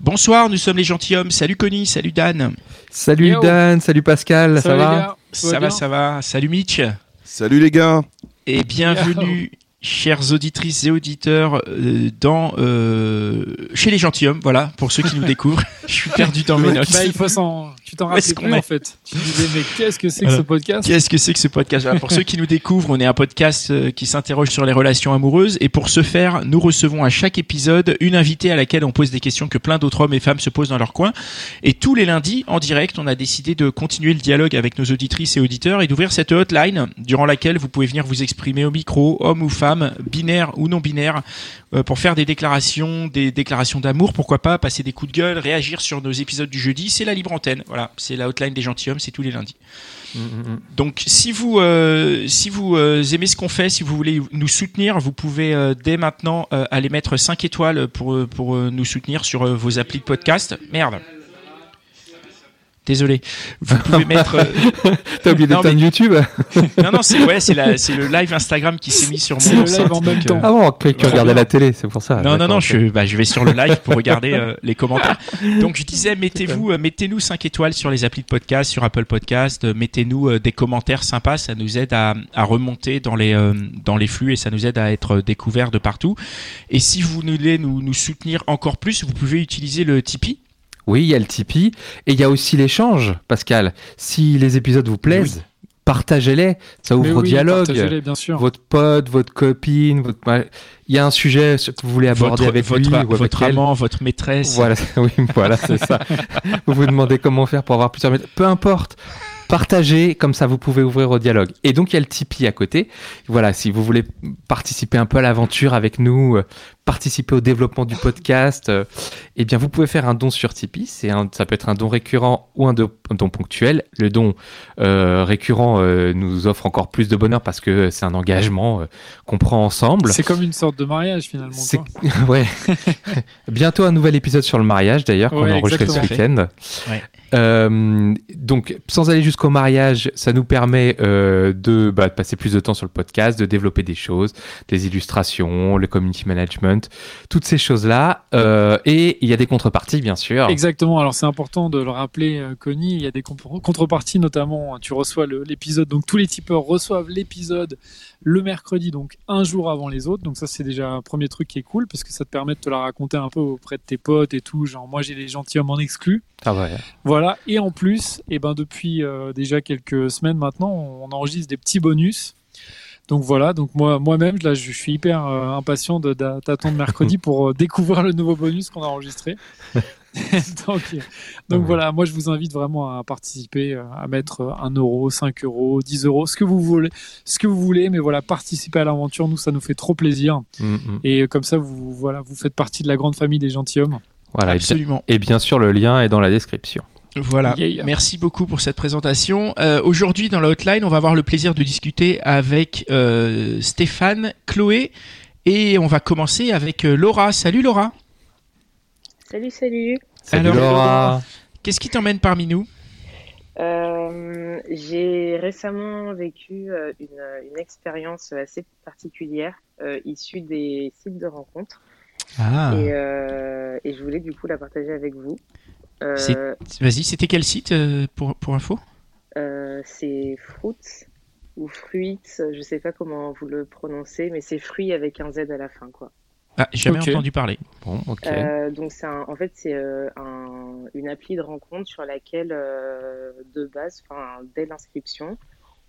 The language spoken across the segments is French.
Bonsoir, nous sommes les gentilshommes. Salut Connie, salut Dan. Salut Yo. Dan, salut Pascal, ça va Ça va, ça va. Salut Mitch. Salut les gars Et bienvenue, chères auditrices et auditeurs, euh, dans euh, chez les gentilshommes. Voilà, pour ceux qui nous découvrent. Je suis perdu dans mes notes. Bah, il faut s'en. Tu t'en rappelles plus en fait. Tu disais mais qu'est-ce que c'est que ce podcast Qu'est-ce que c'est que ce podcast? Voilà, Pour ceux qui nous découvrent, on est un podcast euh, qui s'interroge sur les relations amoureuses et pour ce faire, nous recevons à chaque épisode une invitée à laquelle on pose des questions que plein d'autres hommes et femmes se posent dans leur coin. Et tous les lundis, en direct, on a décidé de continuer le dialogue avec nos auditrices et auditeurs et d'ouvrir cette hotline durant laquelle vous pouvez venir vous exprimer au micro, homme ou femme, binaire ou non binaire, euh, pour faire des déclarations, des déclarations d'amour, pourquoi pas, passer des coups de gueule, réagir sur nos épisodes du jeudi. C'est la libre antenne. Voilà, c'est la hotline des gentilshommes, c'est tous les lundis. Donc si vous euh, si vous euh, aimez ce qu'on fait, si vous voulez nous soutenir, vous pouvez euh, dès maintenant aller mettre 5 étoiles pour pour nous soutenir sur vos applis de podcast. Merde. Désolé. Vous pouvez mettre euh, T'as oublié d'éteindre mais- YouTube Non non, c'est ouais, le live Instagram qui s'est mis sur mon le live en même donc, temps. euh, Ah bon, que tu regardais la télé, c'est pour ça. Non, non, non, je, bah, je vais sur le live pour regarder euh, les commentaires. Donc, je disais, mettez-vous, euh, mettez-nous 5 étoiles sur les applis de podcast, sur Apple Podcast, euh, mettez-nous euh, des commentaires sympas, ça nous aide à, à remonter dans les, euh, dans les flux et ça nous aide à être découverts de partout. Et si vous voulez nous, nous soutenir encore plus, vous pouvez utiliser le Tipeee. Oui, il y a le Tipeee et il y a aussi l'échange, Pascal. Si les épisodes vous plaisent, partagez-les, ça ouvre au oui, dialogue. partagez-les, bien sûr. Votre pote, votre copine, votre... il y a un sujet que vous voulez aborder Votre, avec votre, lui ou avec votre elle. amant, votre maîtresse. Voilà, oui, voilà, c'est ça. vous vous demandez comment faire pour avoir plusieurs mètres. Peu importe. Partagez, comme ça vous pouvez ouvrir au dialogue. Et donc il y a le Tipeee à côté. Voilà, si vous voulez participer un peu à l'aventure avec nous, euh, participer au développement du podcast, euh, eh bien vous pouvez faire un don sur Tipeee. Ça peut être un don récurrent ou un don, ponctuel. Le don euh, récurrent nous offre encore plus de bonheur parce que c'est un engagement qu'on prend ensemble. C'est comme une sorte de mariage finalement. C'est quoi. ouais. Bientôt un nouvel épisode sur le mariage d'ailleurs qu'on Ouais, a enregistré ce week-end. Ouais. Euh, donc sans aller jusqu'au mariage, ça nous permet euh, de, bah, de passer plus de temps sur le podcast, de développer des choses, des illustrations, le community management, toutes ces choses-là. Euh, et il y a des contreparties bien sûr. Exactement. Alors c'est important de le rappeler, Connie. Il y a des contreparties, notamment. Tu reçois le- l'épisode. Donc tous les tipeurs reçoivent l'épisode le mercredi, donc un jour avant les autres. Donc ça c'est déjà un premier truc qui est cool parce que ça te permet de te la raconter un peu auprès de tes potes et tout. Genre moi j'ai les gentilshommes en exclu. Ah ouais. Voilà. Et en plus, et ben depuis euh, déjà quelques semaines maintenant, on enregistre des petits bonus. Donc voilà, donc moi moi-même là je suis hyper euh, impatient d'attendre mercredi pour euh, découvrir le nouveau bonus qu'on a enregistré. donc euh, donc Ouais. voilà, moi je vous invite vraiment à participer, euh, à mettre euh, 1 euro, 5 euros, 10 euros, ce que vous voulez, ce que vous voulez, mais voilà, participer à l'aventure, nous ça nous fait trop plaisir. Mm, mm. Et euh, comme ça vous voilà, vous faites partie de la grande famille des gentilshommes. Voilà. Et bien, Absolument. et bien sûr le lien est dans la description. Voilà. Yeah. Merci beaucoup pour cette présentation. Euh, Aujourd'hui, dans la hotline, on va avoir le plaisir de discuter avec euh, Stéphane, Chloé, et on va commencer avec euh, Laura. Salut Laura. Salut, salut. Salut Alors, Laura. Qu'est-ce qui t'emmène parmi nous Euh, j'ai récemment vécu euh, une, une expérience assez particulière euh, issue des sites de rencontres Ah. et, euh, et je voulais du coup la partager avec vous. Euh, C'est- Vas-y, c'était quel site euh, pour, pour info? euh, c'est Fruits ou Fruits, je sais pas comment vous le prononcez, mais c'est fruits avec un Z à la fin quoi. Ah, jamais entendu parler. Bon, ok. Euh, donc c'est en fait c'est euh, un- une appli de rencontre sur laquelle euh, de base, enfin dès l'inscription,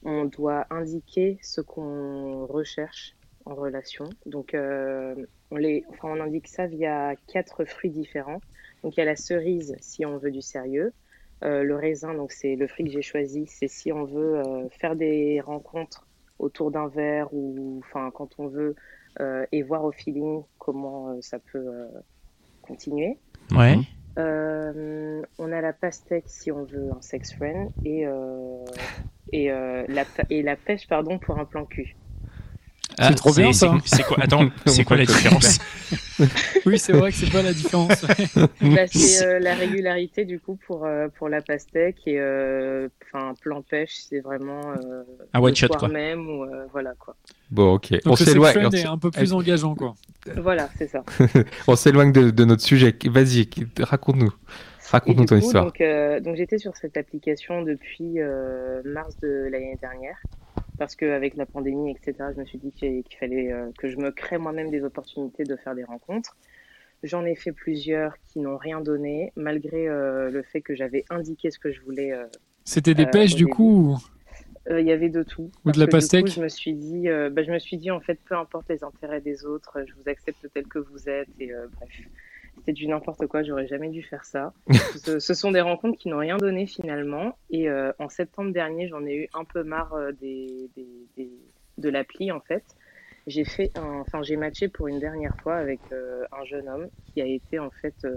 on doit indiquer ce qu'on recherche en relation. Donc euh, on les, enfin on indique ça via quatre fruits différents. Donc il y a la cerise si on veut du sérieux, Euh, le raisin donc c'est le fruit que j'ai choisi, c'est si on veut euh, faire des rencontres autour d'un verre ou enfin quand on veut et voir au feeling comment ça peut continuer. Ouais. on a la pastèque si on veut un sex friend et, et, la, et la pêche pardon, pour un plan cul. Ah, c'est trop bien ça. C'est quoi Attends, c'est quoi la différence Oui, c'est vrai que c'est pas la différence. bah, c'est euh, la régularité du coup pour euh, pour la pastèque et euh, enfin plan pêche, c'est vraiment un one shot quoi. même ou voilà quoi. Bon, ok. Donc on s'éloigne. est un peu plus engageant quoi. Voilà, c'est ça. on s'éloigne de, de, notre sujet. Vas-y, raconte-nous. Raconte-nous ton histoire. Donc, donc j'étais sur cette application depuis mars de l'année dernière parce qu'avec la pandémie, etc., je me suis dit qu'il fallait euh, que je me crée moi-même des opportunités de faire des rencontres. J'en ai fait plusieurs qui n'ont rien donné, malgré euh, le fait que j'avais indiqué ce que je voulais. Euh, C'était des pêches du coup Il y avait de tout. Ou de la pastèque Je me suis dit, bah, je me suis dit en fait, peu importe les intérêts des autres, je vous accepte tel que vous êtes et bref c'était du n'importe quoi, j'aurais jamais dû faire ça. ce, sont des rencontres qui n'ont rien donné finalement. Et euh, en septembre dernier, j'en ai eu un peu marre euh, des, des, de l'appli en fait. J'ai fait, enfin j'ai matché pour une dernière fois avec euh, un jeune homme qui a été en fait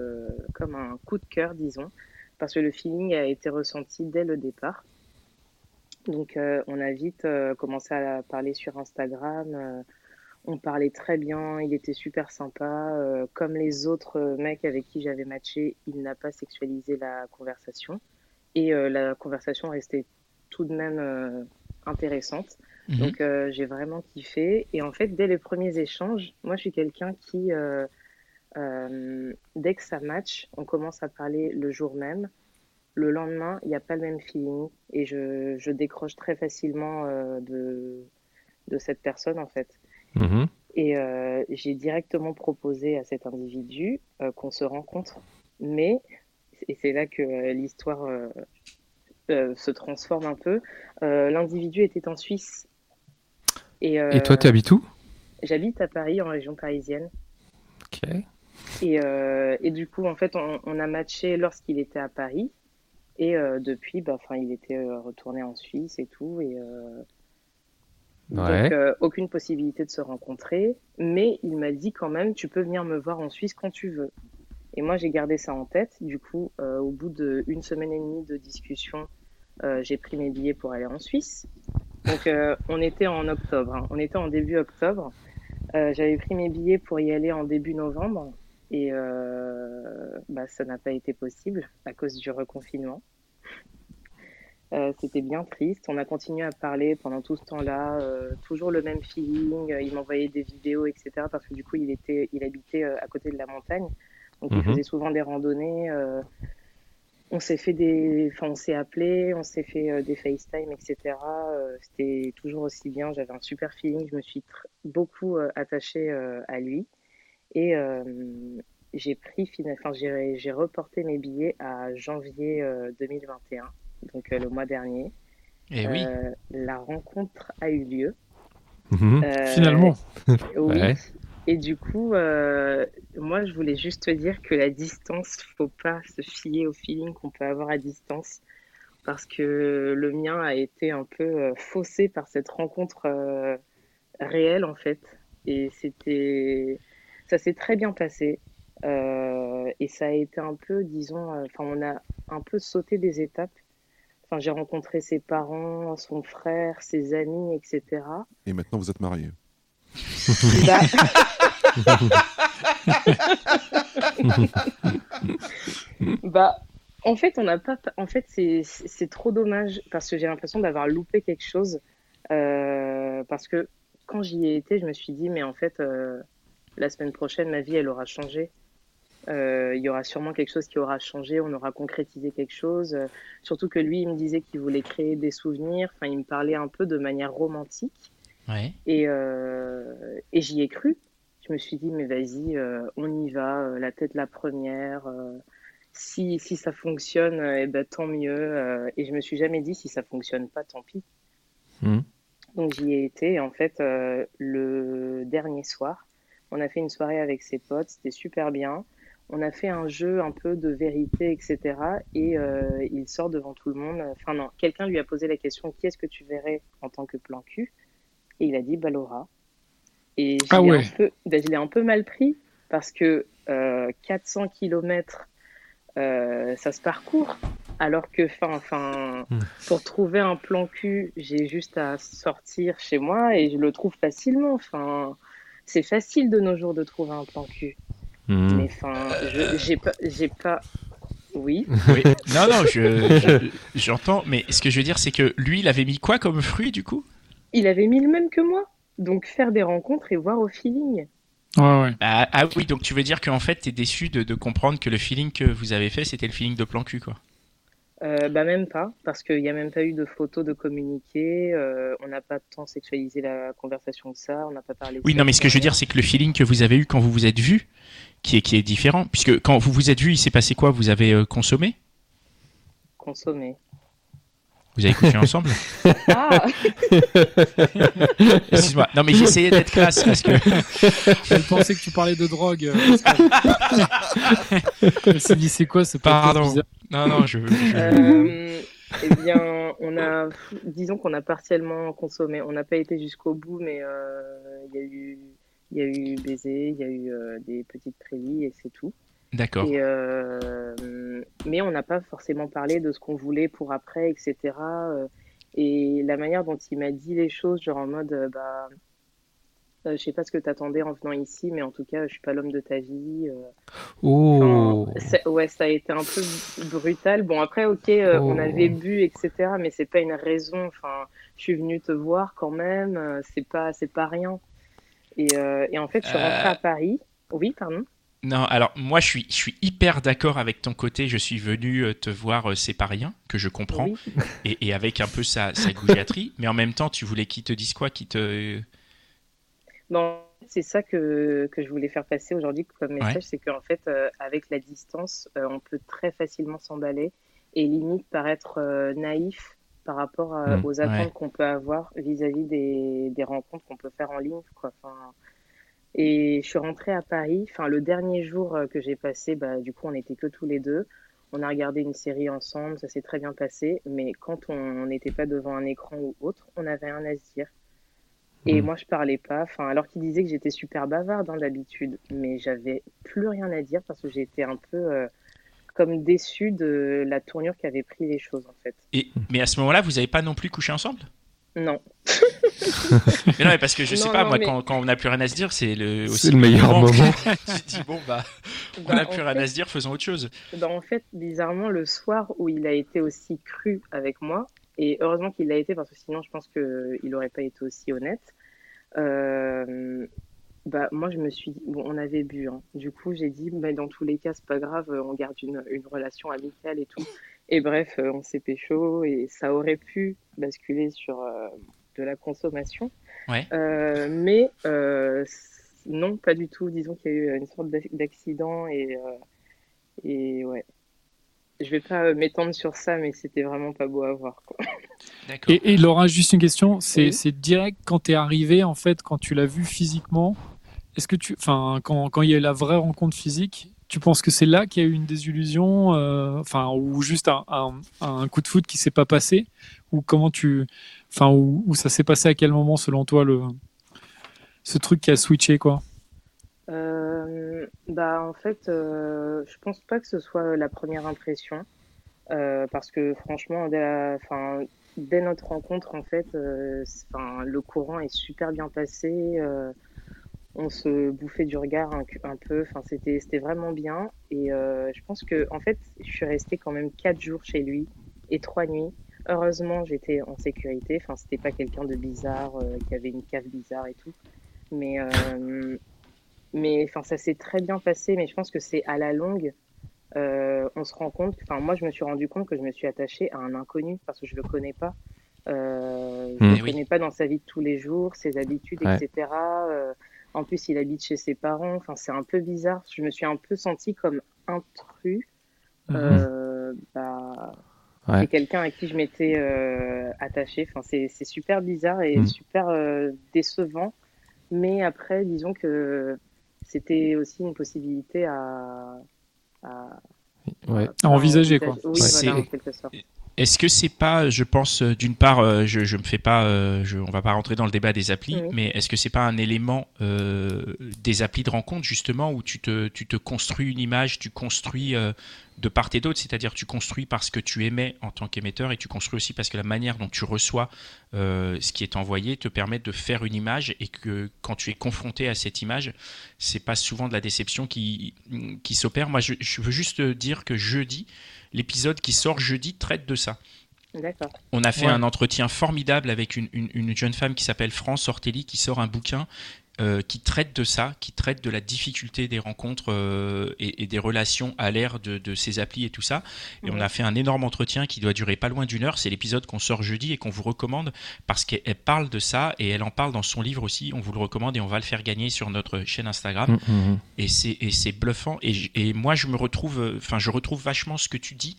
comme un coup de cœur, disons, parce que le feeling a été ressenti dès le départ. Donc on a vite commencé à parler sur Instagram on parlait très bien, il était super sympa. Euh, comme les autres euh, mecs avec qui j'avais matché, il n'a pas sexualisé la conversation. Et euh, la conversation restait tout de même intéressante. Mhm. Donc j'ai vraiment kiffé. Et en fait, dès les premiers échanges, moi je suis quelqu'un qui, dès que ça match, on commence à parler le jour même. Le lendemain, il n'y a pas le même feeling. Et je, décroche très facilement de, de cette personne en fait. Mhm. Et euh, j'ai directement proposé à cet individu euh, qu'on se rencontre. Mais, et c'est là que euh, l'histoire se transforme un peu, l'individu était en Suisse. Et, toi, tu habites où? J'habite à Paris, en région parisienne. Ok. Et, et, du coup, en fait, on, a matché lorsqu'il était à Paris. Et depuis, bah, il était retourné en Suisse et tout. Et, donc, euh, aucune possibilité de se rencontrer. Mais il m'a dit quand même, tu peux venir me voir en Suisse quand tu veux. Et moi, j'ai gardé ça en tête. Du coup, euh, au bout d'une semaine et demie de discussion, euh, j'ai pris mes billets pour aller en Suisse. Donc, on était en octobre. Hein. On était en début octobre. J'avais pris mes billets pour y aller en début novembre. Et bah, ça n'a pas été possible à cause du reconfinement. Euh, c'était bien triste. On a continué à parler pendant tout ce temps-là, euh, toujours le même feeling. Il m'envoyait des vidéos, etc. Parce que du coup, il était, il habitait euh, à côté de la montagne, donc il mhm. faisait souvent des randonnées. on s'est fait des, enfin, on s'est appelé, on s'est fait des FaceTime, etc. C'était toujours aussi bien. J'avais un super feeling. Je me suis beaucoup attachée à lui et j'ai pris, enfin, j'ai reporté mes billets à janvier 2021 donc euh, le mois dernier. Et eh oui. Euh, la rencontre a eu lieu. Mhm. Euh, Finalement. Oui. Et du coup, moi, je voulais juste te dire que la distance, faut pas se fier au feeling qu'on peut avoir à distance, parce que le mien a été un peu faussé par cette rencontre réelle, en fait. Et c'était, ça s'est très bien passé. et ça a été un peu, disons, enfin, on a un peu sauté des étapes j'ai rencontré ses parents, son frère, ses amis, etc. Et maintenant, vous êtes mariés. Bah. bah... en fait, on n'a pas. En fait, c'est trop dommage parce que j'ai l'impression d'avoir loupé quelque chose. Euh, parce que quand j'y ai été, je me suis dit, mais en fait, euh, la semaine prochaine, ma vie, elle aura changé. Euh, il y aura sûrement quelque chose qui aura changé, on aura concrétisé quelque chose. Euh, surtout que lui, il me disait qu'il voulait créer des souvenirs. Enfin, il me parlait un peu de manière romantique. Et, euh, et j'y ai cru. Je me suis dit, mais vas-y, on y va, la tête la première. si, si ça fonctionne, eh ben, tant mieux. et je me suis jamais dit, si ça fonctionne pas, tant pis. Hmm. Donc j'y ai été. en fait, le dernier soir, on a fait une soirée avec ses potes, c'était super bien on a fait un jeu un peu de vérité, etc. Et euh, il sort devant tout le monde. Enfin non, quelqu'un lui a posé la question qui est-ce que tu verrais en tant que plan cul Et il a dit Balora. Et je Ah l'ai ouais. un ben, l'ai un peu mal pris parce que euh, 400 km, ça se parcourt. Alors que, enfin, Hmm. pour trouver un plan cul, j'ai juste à sortir chez moi et je le trouve facilement. Enfin, c'est facile de nos jours de trouver un plan cul. Hmm. Mais enfin, je- j'ai pas, j'ai pas. Oui. Oui. Non, non, je- je- j'entends. mais ce que je veux dire, c'est que lui, il avait mis quoi comme fruit du coup? Il avait mis le même que moi. Donc faire des rencontres et voir au feeling. Ouais, ouais. ah, ah oui, donc tu veux dire qu'en fait, t'es déçu de, de comprendre que le feeling que vous avez fait, c'était le feeling de plan cul, quoi. Euh, bah même pas, parce qu'il n'y a même pas eu de photos de communiqué. euh, on n'a pas tant sexualisé la conversation que ça. On n'a pas parlé. de Oui, non, mais ce que je veux dire, c'est que le feeling que vous avez eu quand vous vous êtes vu, qui est, qui est différent, puisque quand vous vous êtes vu, il s'est passé quoi? Vous avez euh, consommé? Consommer. Vous avez couché ensemble? Ah, Excuse-moi. Non, mais j'essayais d'être classe parce que. Elle pensait que tu parlais de drogue. Pascal. Elle s'est dit, c'est quoi ce Pardon. bizarre Non, non, je. je- euh, eh bien, on a, disons qu'on a partiellement consommé. On n'a pas été jusqu'au bout, mais euh, il y a eu, il y a eu baiser, il y a eu euh, des petites prélies et c'est tout. D'accord. Euh, mais on n'a pas forcément parlé de ce qu'on voulait pour après, etc. Et la manière dont il m'a dit les choses, genre en mode, bah, euh, je sais pas ce que t'attendais en venant ici, mais en tout cas, je suis pas l'homme de ta vie. Oh. Enfin, ouais, ça a été un peu brutal. Bon, après, ok, euh, on Oh. avait bu, etc., mais c'est pas une raison. Enfin, je suis venue te voir quand même. C'est pas, c'est pas rien. Et, et en fait, je suis rentrée à Paris. Oui, pardon. Non, alors moi je suis, je suis hyper d'accord avec ton côté. Je suis venu te voir, c'est pas rien, que je comprends, Oui. et, et avec un peu sa, sa goujaterie. mais en même temps, tu voulais qu'il te dise quoi? Qui te. Bon, c'est ça que, que je voulais faire passer aujourd'hui comme message, Ouais. c'est qu'en fait, euh, avec la distance, euh, on peut très facilement s'emballer et limite paraître euh, naïf par rapport à- Mm, aux attentes ouais. qu'on peut avoir vis-à-vis des, des rencontres qu'on peut faire en ligne. Quoi. Enfin, et je suis rentrée à Paris, enfin, le dernier jour que j'ai passé, bah, du coup, on n'était que tous les deux. On a regardé une série ensemble, ça s'est très bien passé, mais quand on n'était pas devant un écran ou autre, on avait rien à se dire. Et Mm. moi, je parlais pas. Enfin, alors qu'il disait que j'étais super bavarde hein, d'habitude, mais j'avais plus rien à dire parce que j'étais un peu euh, comme déçue de la tournure qu'avaient pris les choses en fait. Et, mais à ce moment-là, vous n'avez pas non plus couché ensemble? Non. Mais non, mais parce que je sais Non, pas, non, moi, mais- quand, quand on n'a plus rien à se dire, c'est le, aussi le meilleur moment. moment. tu dis, bon, bah, on Bah, n'a en plus rien à se dire, faisons autre chose. Bah, en fait, bizarrement, le soir où il a été aussi cru avec moi, et heureusement qu'il l'a été parce que sinon, je pense qu'il n'aurait pas été aussi honnête. euh, bah, moi, je me suis dit, bon, on avait bu. hein. Du coup, j'ai dit, bah, dans tous les cas, c'est pas grave, on garde une, une relation amicale et tout. Et bref, euh, on s'est pécho et ça aurait pu basculer sur euh, de la consommation. Ouais. Euh, mais euh, non, pas du tout. Disons qu'il y a eu une sorte d'ac- d'accident et, euh, et ouais. Je vais pas m'étendre sur ça, mais c'était vraiment pas beau à voir. Quoi. D'accord. Et, et Laura, juste une question, c'est Oui. direct quand tu es arrivé, en fait, quand tu l'as vu physiquement, est-ce que tu, enfin, quand, quand il y a eu la vraie rencontre physique, tu penses que c'est là qu'il y a eu une désillusion, euh, enfin, ou juste un, un, un coup de foot qui s'est pas passé, ou comment tu, enfin, ou, ou ça s'est passé à quel moment selon toi le, ce truc qui a switché quoi? Bah en fait, euh, je pense pas que ce soit la première impression, euh, parce que franchement, dès, dès notre rencontre, en fait, euh, le courant est super bien passé. euh, on se bouffait du regard un, peu. Enfin, c'était c'était vraiment bien. Et euh, je pense que en fait, je suis restée quand même quatre jours chez lui et trois nuits. Heureusement, j'étais en sécurité. Enfin, c'était pas quelqu'un de bizarre euh, qui avait une cave bizarre et tout. Mais euh, mais enfin, ça s'est très bien passé. Mais je pense que c'est à la longue, euh, on se rend compte. Enfin, moi, je me suis rendu compte que je me suis attachée à un inconnu parce que je le connais pas. Euh, je Mm. le Eh oui. connais pas dans sa vie de tous les jours, ses habitudes, Ouais. etc. Euh, en plus, il habite chez ses parents. Enfin, c'est un peu bizarre. Je me suis un peu sentie comme intrus. Euh, bah, Ouais. c'est quelqu'un à qui je m'étais euh, attachée. Enfin, c'est c'est super bizarre et Mm. super euh, décevant. Mais après, disons que c'était aussi une possibilité à, à, Ouais. À envisager, quoi. Oui, C'est- voilà, en quelque sorte. Est-ce que c'est pas, je pense, euh, d'une part, euh, je, je me fais pas, euh, je, on va pas rentrer dans le débat des applis, Oui. mais est-ce que c'est pas un élément euh, des applis de rencontre justement où tu te, tu te construis une image, tu construis euh, de part et d'autre, c'est-à-dire tu construis parce que tu émets en tant qu'émetteur et tu construis aussi parce que la manière dont tu reçois euh, ce qui est envoyé te permet de faire une image et que quand tu es confronté à cette image, c'est pas souvent de la déception qui, qui s'opère. Moi, je, je veux juste dire que jeudi, l'épisode qui sort jeudi traite de ça. D'accord. On a fait Ouais. un entretien formidable avec une, une- une jeune femme qui s'appelle France Ortelli qui sort un bouquin euh, qui traite de ça, qui traite de la difficulté des rencontres euh, et, et des relations à l'ère de, de ces applis et tout ça. Et on a fait un énorme entretien qui doit durer pas loin d'une heure. C'est l'épisode qu'on sort jeudi et qu'on vous recommande parce qu'elle elle parle de ça et elle en parle dans son livre aussi. On vous le recommande et on va le faire gagner sur notre chaîne Instagram Mm, mm, mm. et c'est bluffant et, et moi je me retrouve enfin je retrouve vachement ce que tu dis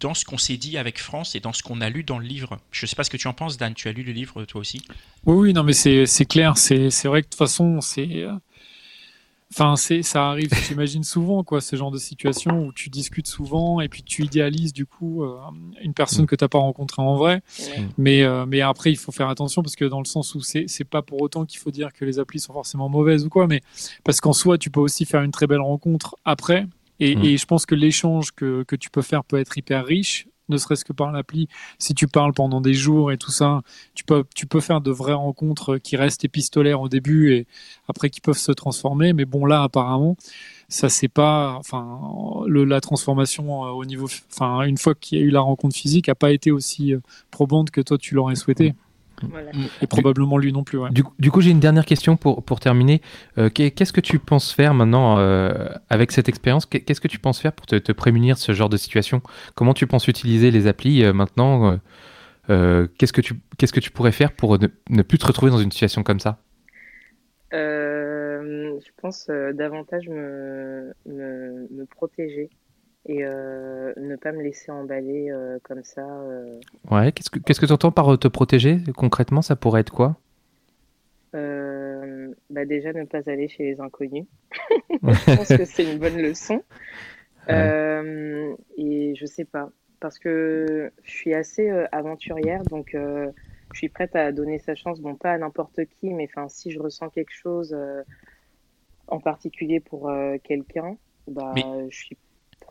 dans ce qu'on s'est dit avec France et dans ce qu'on a lu dans le livre. Je sais pas ce que tu en penses Dan, tu as lu le livre toi aussi? Oui, oui, non, mais c'est clair. C'est vrai que de toute façon, c'est. euh, Enfin, c'est ça arrive, j'imagine souvent, quoi, ce genre de situation où tu discutes souvent et puis tu idéalises du coup euh, une personne que t'as pas rencontrée en vrai. Ouais. Mais euh, mais après, il faut faire attention parce que dans le sens où c'est c'est pas pour autant qu'il faut dire que les applis sont forcément mauvaises ou quoi, mais parce qu'en soi, tu peux aussi faire une très belle rencontre après. Et, Mm. et je pense que l'échange que que tu peux faire peut être hyper riche, ne serait-ce que par l'appli. Si tu parles pendant des jours et tout ça, tu peux, tu peux faire de vraies rencontres qui restent épistolaires au début et après qui peuvent se transformer. Mais bon, là, apparemment, ça c'est pas, enfin, le, la transformation euh, au niveau, enfin, une fois qu'il y a eu la rencontre physique, a pas été aussi euh, probante que toi tu l'aurais souhaité Voilà. et probablement lui non plus. Ouais. Du, du coup, j'ai une dernière question pour, pour terminer. Euh, qu'est- Qu'est-ce que tu penses faire maintenant euh, avec cette expérience? Qu'est- Qu'est-ce que tu penses faire pour te, te prémunir de ce genre de situation? Comment tu penses utiliser les applis euh, maintenant Qu'est-ce que tu qu'est-ce que tu pourrais faire pour ne, ne plus te retrouver dans une situation comme ça? Euh, je pense euh, davantage me, me, me protéger et euh, ne pas me laisser emballer euh, comme ça. euh. Ouais. Qu'est-ce que qu'est-ce que tu entends par te protéger concrètement Ça pourrait être quoi? Bah déjà ne pas aller chez les inconnus. je pense que c'est une bonne leçon. Euh, et je sais pas, parce que je suis assez euh, aventurière, donc euh, je suis prête à donner sa chance, bon pas à n'importe qui, mais enfin si je ressens quelque chose en particulier pour quelqu'un, bah Mais- je suis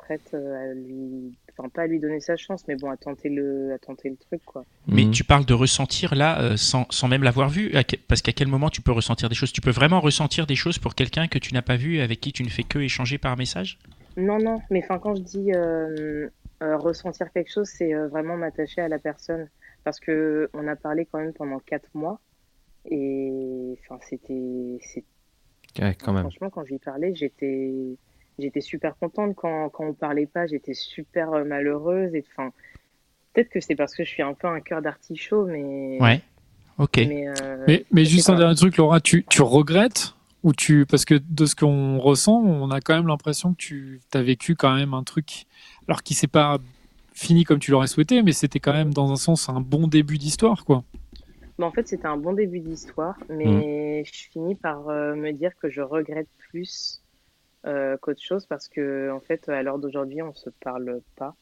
prête euh, à lui, enfin pas à lui donner sa chance, mais bon à tenter le, à tenter le truc quoi. Mais Mhm. tu parles de ressentir là euh, sans, sans même l'avoir vu parce qu'à quel moment tu peux ressentir des choses? Tu peux vraiment ressentir des choses pour quelqu'un que tu n'as pas vu avec qui tu ne fais que échanger par message? Non, non, mais enfin, quand je dis euh, euh, ressentir quelque chose, c'est euh, vraiment m'attacher à la personne. Parce que on a parlé quand même pendant quatre mois. Et enfin, c'était. c'est- Ouais, quand même. Franchement, quand je lui parlais, j'étais. J'étais super contente. Quand, quand on parlait pas, j'étais super euh, malheureuse. Et enfin, peut-être que c'est parce que je suis un peu un cœur d'artichaut, mais. Ouais. Ok. Mais, euh, Mais, juste un dernier truc, Laura, tu, tu regrettes ou tu parce que de ce qu'on ressent, on a quand même l'impression que tu as vécu quand même un truc, alors qui s'est pas fini comme tu l'aurais souhaité, mais c'était quand même dans un sens un bon début d'histoire, quoi. Bah, en fait, c'était un bon début d'histoire, mais je finis par euh, me dire que je regrette plus euh, qu'autre chose parce que, en fait, à l'heure d'aujourd'hui, on se parle pas.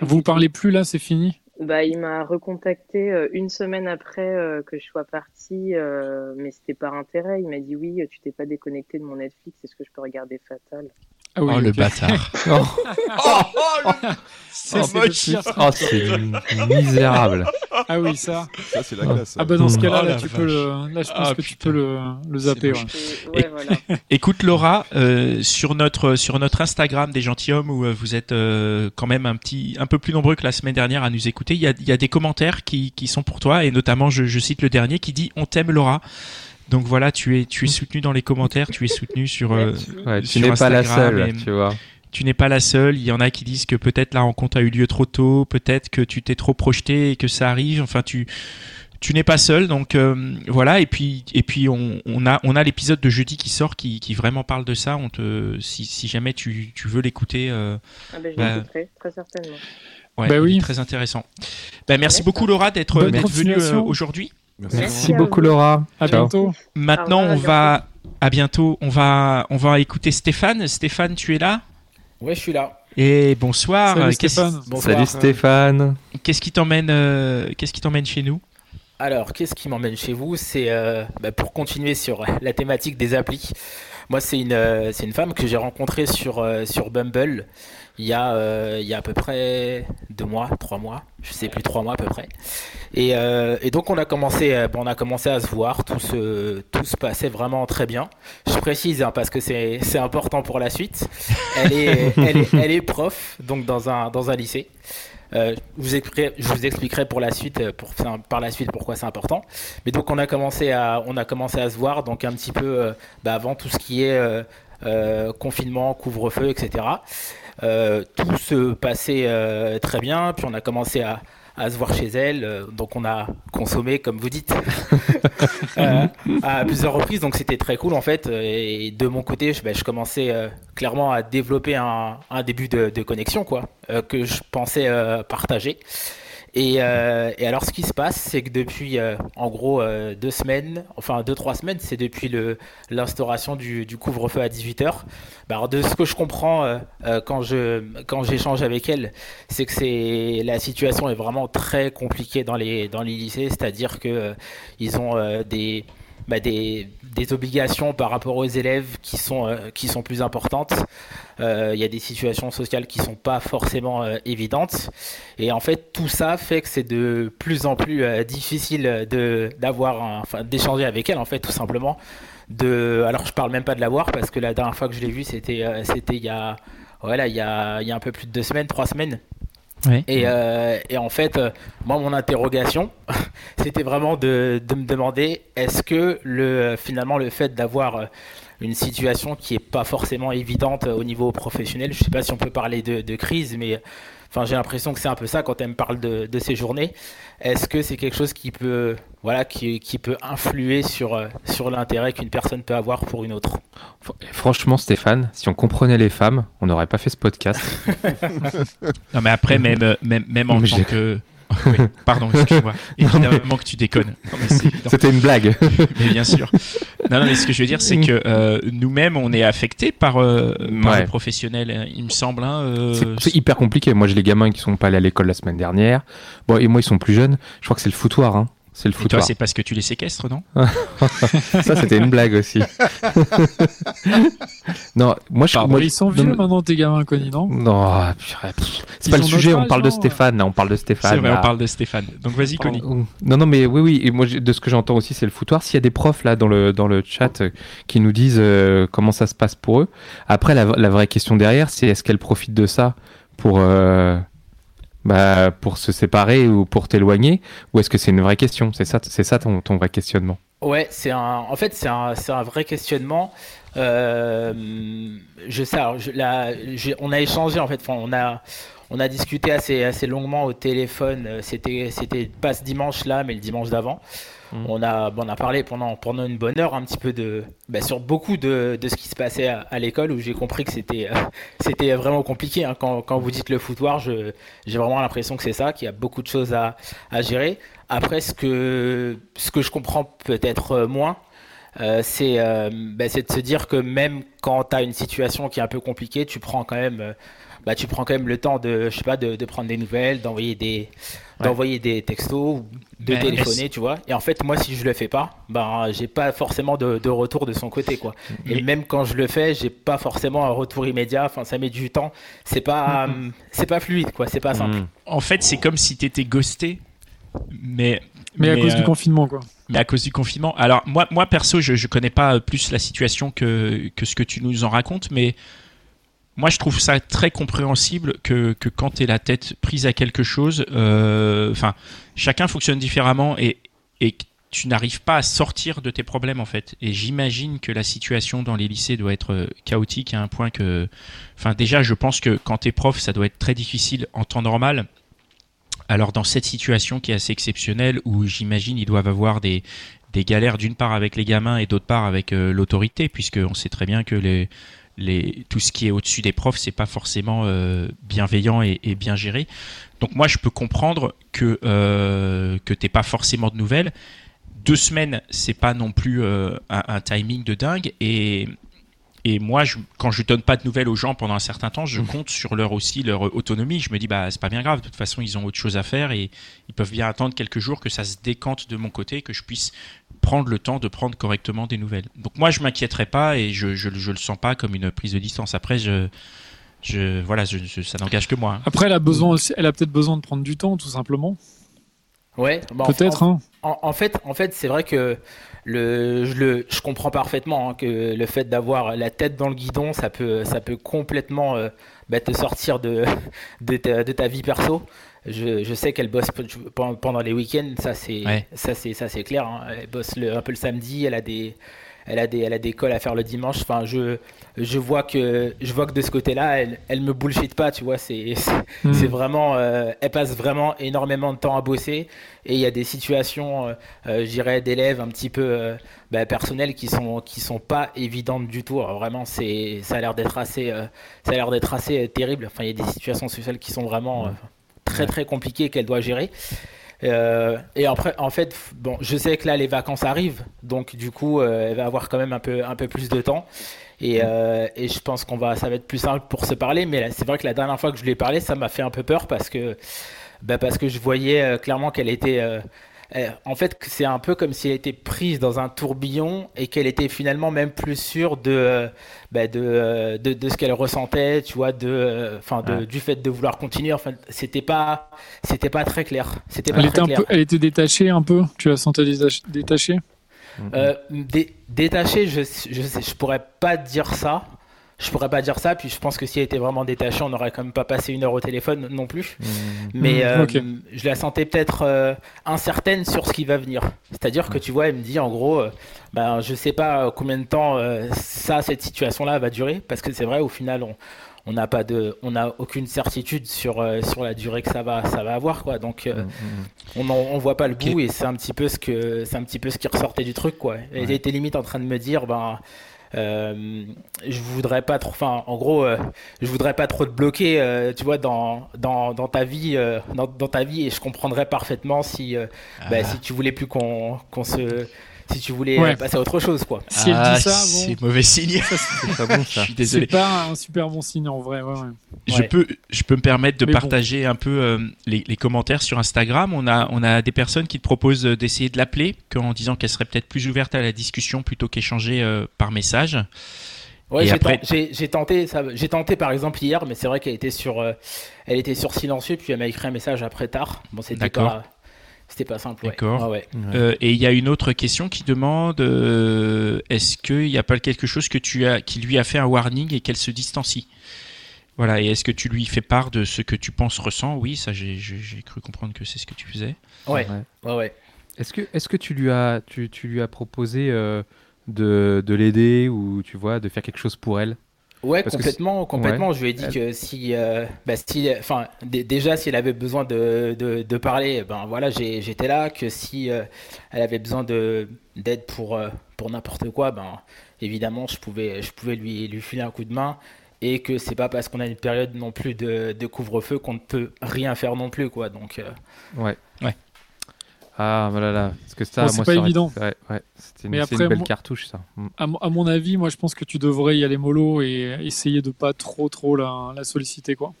Vous parlez plus là, c'est fini? Bah, il m'a recontacté euh, une semaine après euh, que je sois partie, euh, mais c'était par intérêt. Il m'a dit oui, tu t'es pas déconnecté de mon Netflix, est-ce que je peux regarder Fatal? Ah oui, oh le bâtard. Oh, c'est moche. le pire. oh, c'est misérable. Ah oui, ça. Ça, c'est la classe. Ah bah dans ce Mm. cas-là, Oh là, tu vache. peux le, là je pense Ah, que tu peux le, le zapper. moche. ouais. Et- Ouais, voilà. Écoute Laura, euh, sur notre sur notre Instagram des gentilshommes où euh, vous êtes euh, quand même un petit un peu plus nombreux que la semaine dernière à nous écouter, il y a, il y a des commentaires qui, qui sont pour toi et notamment je, je cite le dernier qui dit on t'aime Laura. Donc voilà, tu es tu es soutenu dans les commentaires, tu es soutenu sur euh. Ouais, tu sur n'es pas la Instagram seule, et- tu vois. tu n'es pas la seule. Il y en a qui disent que peut-être la rencontre a eu lieu trop tôt, peut-être que tu t'es trop projeté et que ça arrive. Enfin, tu tu n'es pas seul. Donc euh, voilà. Et puis et puis on, on a on a l'épisode de jeudi qui sort qui, qui vraiment parle de ça. On te si, si jamais tu, tu veux l'écouter, euh, Ah bah, je Bah. l'écouterai, très certainement. ouais, Bah oui. très intéressant. Ben merci Ouais, beaucoup. Laura d'être venue euh, aujourd'hui. Merci. Beaucoup. Laura. À Ciao. bientôt. Maintenant on va à bientôt. On va on va écouter Stéphane. Stéphane, tu es là? Ouais, je suis là. Et bonsoir. Salut Stéphane. Bonsoir. Salut Stéphane. Qu'est-ce qui t'emmène euh, Qu'est-ce qui t'emmène chez nous? Alors, qu'est-ce qui m'emmène chez vous? C'est euh, bah, pour continuer sur la thématique des applis. Moi, c'est une, euh, c'est une femme que j'ai rencontrée sur, euh, sur Bumble il y, a, euh, il y a à peu près deux mois, trois mois, je sais plus, trois mois à peu près. Et, euh, et donc, on a, commencé, euh, bon, on a commencé à se voir, tout se, tout se passait vraiment très bien. Je précise hein, parce que c'est c'est important pour la suite. Elle est, elle est, elle est prof, donc dans un, dans un lycée. Euh, je, vous expliquerai, je vous expliquerai pour la suite, pour, enfin, par la suite pourquoi c'est important. Mais donc on a commencé à, on a commencé à se voir donc un petit peu euh, bah, avant tout ce qui est euh, euh, confinement, couvre-feu, etc. Euh, tout se passait euh, très bien. Puis on a commencé à, à se voir chez elle. donc on a consommé, comme vous dites, à plusieurs reprises. Donc c'était très cool en fait. Et de mon côté, je, je commençais clairement à développer un, un début de, de connexion quoi, que je pensais partager. Et, euh, et alors, ce qui se passe, c'est que depuis, euh, en gros, euh, deux semaines, enfin deux, trois semaines, c'est depuis l'instauration du, couvre-feu à 18h. Bah, de ce que je comprends quand je quand j'échange avec elle, c'est que la situation est vraiment très compliquée dans les dans les lycées, c'est-à-dire que ils ont des bah, des, obligations par rapport aux élèves qui sont, euh, qui sont plus importantes. Euh, Il y a des situations sociales qui sont pas forcément euh, évidentes. Et en fait, tout ça fait que c'est de plus en plus difficile de enfin, d'échanger avec elle, en fait, tout simplement. De, alors, je parle même pas de la voir parce que la dernière fois que je l'ai vue, c'était, c'était il y il y a, il y a un peu plus de deux semaines, trois semaines. Et, euh, et en fait, euh, moi, mon interrogation, c'était vraiment de, de me demander est-ce que le, finalement le fait d'avoir euh, une situation qui est pas forcément évidente au niveau professionnel, je sais pas si on peut parler de, de crise, mais enfin, j'ai l'impression que c'est un peu ça quand elle me parle de, de ces journées. Est-ce que c'est quelque chose qui peut, voilà, qui, qui peut influer sur, euh, sur l'intérêt qu'une personne peut avoir pour une autre? Franchement, Stéphane, si on comprenait les femmes, on n'aurait pas fait ce podcast. Non, mais après, même, euh, même, même en Mais tant que. Oui, pardon, excuse-moi. Évidemment que tu déconnes. C'était une blague. Mais bien sûr. Non, non, mais ce que je veux dire, c'est que euh, nous-mêmes, on est affectés par, euh, par Ouais. les professionnels, hein, il me semble. hein, euh, C'est- C'est hyper compliqué. Moi, j'ai les gamins qui sont pas allés à l'école la semaine dernière. Bon, et moi, ils sont plus jeunes. Je crois que c'est le foutoir. Hein. C'est le Et toi, foutoir. c'est parce que tu les séquestres, non Ça, c'était une blague aussi. non, moi, je. Pardon. moi, Ils sont vieux maintenant, tes gamins, Connie, non Non, c'est pas le sujet. On parle de Stéphane. là, On parle de Stéphane. C'est vrai, là. on parle de Stéphane. Donc vas-y, Pardon. Connie. Non, non, mais oui, oui. Et moi, de ce que j'entends aussi, c'est le foutoir. S'il y a des profs là dans le dans le chat euh, qui nous disent euh, comment ça se passe pour eux. Après, la, la vraie question derrière, c'est est-ce qu'elles profitent de ça pour euh, bah, pour se séparer ou pour t'éloigner, ou est-ce que c'est une vraie question? C'est ça, c'est ça ton, ton vrai questionnement. Ouais, c'est un. En fait, c'est un, c'est un vrai questionnement. Euh, je sais. alors, je- on a échangé en fait. On a, on a discuté assez, assez longuement au téléphone. Euh, C'était, c'était pas ce dimanche là, mais le dimanche d'avant. On a, bon, on a parlé pendant, pendant une bonne heure un petit peu de, bah, sur beaucoup de, de ce qui se passait à, à l'école où j'ai compris que c'était, euh, c'était vraiment compliqué. hein. Quand, quand vous dites le foutoir, je, j'ai vraiment l'impression que c'est ça, qu'il y a beaucoup de choses à, à gérer. Après, ce que, ce que je comprends peut-être moins, euh, c'est euh, bah, c'est de se dire que même quand tu as une situation qui est un peu compliquée, tu prends quand même, euh, bah, tu prends quand même le temps de, je sais pas, de, de prendre des nouvelles, d'envoyer des, Ouais. d'envoyer des textos, de Mais téléphoner, tu vois. Et en fait, moi, si je le fais pas, ben, j'ai pas forcément de, de retour de son côté, quoi. Et Mais- même quand je le fais, j'ai pas forcément un retour immédiat. Enfin, ça met du temps. C'est pas, c'est pas fluide, quoi. C'est pas simple. Mm. En fait, c'est comme si t'étais ghosté, mais. Mais à cause du confinement, quoi. Mais à cause du confinement. Alors moi, moi perso, je, je connais pas plus la situation que, que ce que tu nous en racontes, mais moi je trouve ça très compréhensible que, que quand tu es la tête prise à quelque chose, euh, enfin, chacun fonctionne différemment et, et tu n'arrives pas à sortir de tes problèmes en fait. Et j'imagine que la situation dans les lycées doit être euh, chaotique à un point que, enfin déjà, je pense que quand t'es prof, ça doit être très difficile en temps normal. Alors dans cette situation qui est assez exceptionnelle, où j'imagine ils doivent avoir des, galères d'une part avec les gamins et d'autre part avec euh, l'autorité, puisqu'on sait très bien que tout ce qui est au-dessus des profs, c'est pas forcément euh, bienveillant et, bien géré. Donc moi, je peux comprendre que euh, que t'aies pas forcément de nouvelles. Deux semaines, c'est pas non plus euh, un, un timing de dingue. Et et moi, je, quand je donne pas de nouvelles aux gens pendant un certain temps, je compte sur leur aussi leur autonomie. Je me dis bah c'est pas bien grave. De toute façon, ils ont autre chose à faire et ils peuvent bien attendre quelques jours que ça se décante de mon côté, que je puisse prendre le temps de prendre correctement des nouvelles. Donc moi, je m'inquiéterai pas et je, je, je le sens pas comme une prise de distance. Après, je je voilà, je, je- ça n'engage que moi. hein. Après, elle a besoin aussi, elle a peut-être besoin de prendre du temps, tout simplement. Ouais, bah, Peut-être, en, hein. en, en fait, en fait, c'est vrai que le, je, le, je comprends parfaitement hein, que le fait d'avoir la tête dans le guidon, ça peut, ça peut complètement euh, bah, te sortir de, de, ta, de ta vie perso. Je, je sais qu'elle bosse pe- pendant les week-ends, ça c'est Ouais. ça c'est clair. hein. Elle bosse le- un peu le samedi, elle a des elle a des elle a des calls à faire le dimanche. Enfin, je je vois que je vois que de ce côté-là, elle elle me bullshit pas, tu vois. C'est c'est- Hmm. vraiment, euh, elle passe vraiment énormément de temps à bosser et il y a des situations, euh, euh, d'élèves un petit peu euh, bah, personnelles qui sont qui sont pas évidentes du tout. Alors, vraiment, c'est ça a l'air d'être assez, euh, ça a l'air d'être assez terrible. Enfin, il y a des situations sociales qui sont vraiment très très compliquées qu'elle doit gérer. Euh, et après, en fait, bon, je sais que là les vacances arrivent, donc du coup, euh, elle va avoir quand même un peu un peu plus de temps. Et, euh, et je pense qu'on va, ça va être plus simple pour se parler. Mais c'est vrai que la dernière fois que je lui ai parlé, ça m'a fait un peu peur parce que, bah, parce que je voyais clairement qu'elle était. Euh, en fait, c'est un peu comme si elle était prise dans un tourbillon et qu'elle était finalement même plus sûre de, euh, bah, de, euh, de, de ce qu'elle ressentait, tu vois, de, enfin, de, Ouais. du fait de vouloir continuer. Enfin, c'était pas, c'était pas très clair. C'était pas Elle était un clair. peu, elle était détachée un peu? Tu la sentais détach- détachée? Euh, dé- détaché, je, je, sais- je pourrais pas dire ça. Je pourrais pas dire ça. Puis je pense que si elle était vraiment détachée, on n'aurait quand même pas passé une heure au téléphone non plus. Mais Mhm, euh, je la sentais peut-être euh, incertaine sur ce qui va venir. C'est-à-dire que tu vois, elle me dit en gros, euh, ben, je sais pas combien de temps euh, ça, cette situation-là va durer. Parce que c'est vrai, au final, on on n'a pas de, on n'a aucune certitude sur euh, sur la durée que ça va ça va avoir quoi. Donc euh, on en- on voit pas le bout et c'est un petit peu ce que c'est un petit peu ce qui ressortait du truc quoi. Elle Ouais. était limite en train de me dire ben euh, je voudrais pas trop enfin en gros euh, je voudrais pas trop te bloquer euh, tu vois dans, dans, dans ta vie euh, dans, dans ta vie et je comprendrais parfaitement si euh, bah, Ah. si tu voulais plus qu'on qu'on se si tu voulais Ouais. euh, passer à autre chose quoi. Si elle Ah, dit ça, c'est bon, mauvais signe. C'est pas bon Je ça. suis c'est désolé. pas un super bon signe en vrai. Ouais, ouais. Je Ouais. peux, je peux me permettre de Mais bon. partager un peu euh, les, les commentaires sur Instagram. On a, on a des personnes qui te proposent euh, d'essayer de l'appeler, qu'en disant qu'elle serait peut-être plus ouverte à la discussion plutôt qu'échanger euh, par message. Ouais, j'ai après- tenté ça, j'ai tenté par exemple hier, mais c'est vrai qu'elle était sur, euh, elle était sur silencieux, puis elle m'a écrit un message après tard. Bon, c'était D'accord. pas, c'était pas simple. Ouais. D'accord. Ouais, ouais. Euh, et il y a une autre question qui demande euh, est-ce qu'il n'y a pas quelque chose que tu as, qui lui a fait un warning et qu'elle se distancie? Voilà. Et est-ce que tu lui fais part de ce que tu penses ressent Oui, ça j'ai j'ai- j'ai cru comprendre que c'est ce que tu faisais. Ouais, ouais, ouais. Est-ce que, est-ce que tu lui as, tu, tu lui as proposé euh, de, de l'aider ou tu vois de faire quelque chose pour elle? Ouais, Parce complètement, complètement. Je lui ai dit Elle- que si, euh, bah, si, enfin, déjà si elle avait besoin de, de, de parler, ben voilà, j'ai- j'étais là. Que si euh, elle avait besoin de d'aide pour euh, pour n'importe quoi, ben évidemment, je pouvais je pouvais lui lui filer un coup de main. Et que c'est pas parce qu'on a une période non plus de, de couvre-feu qu'on ne peut rien faire non plus, quoi. Donc, euh, Ouais. Ouais. Ah voilà là, parce que ça, Bon, c'est pas ça aurait- évident. Ouais, ouais. C'était une, Mais c'est après, une belle cartouche ça. Mm. À, à mon avis, moi, je pense que tu devrais y aller mollo et essayer de pas trop, trop la, la solliciter, quoi.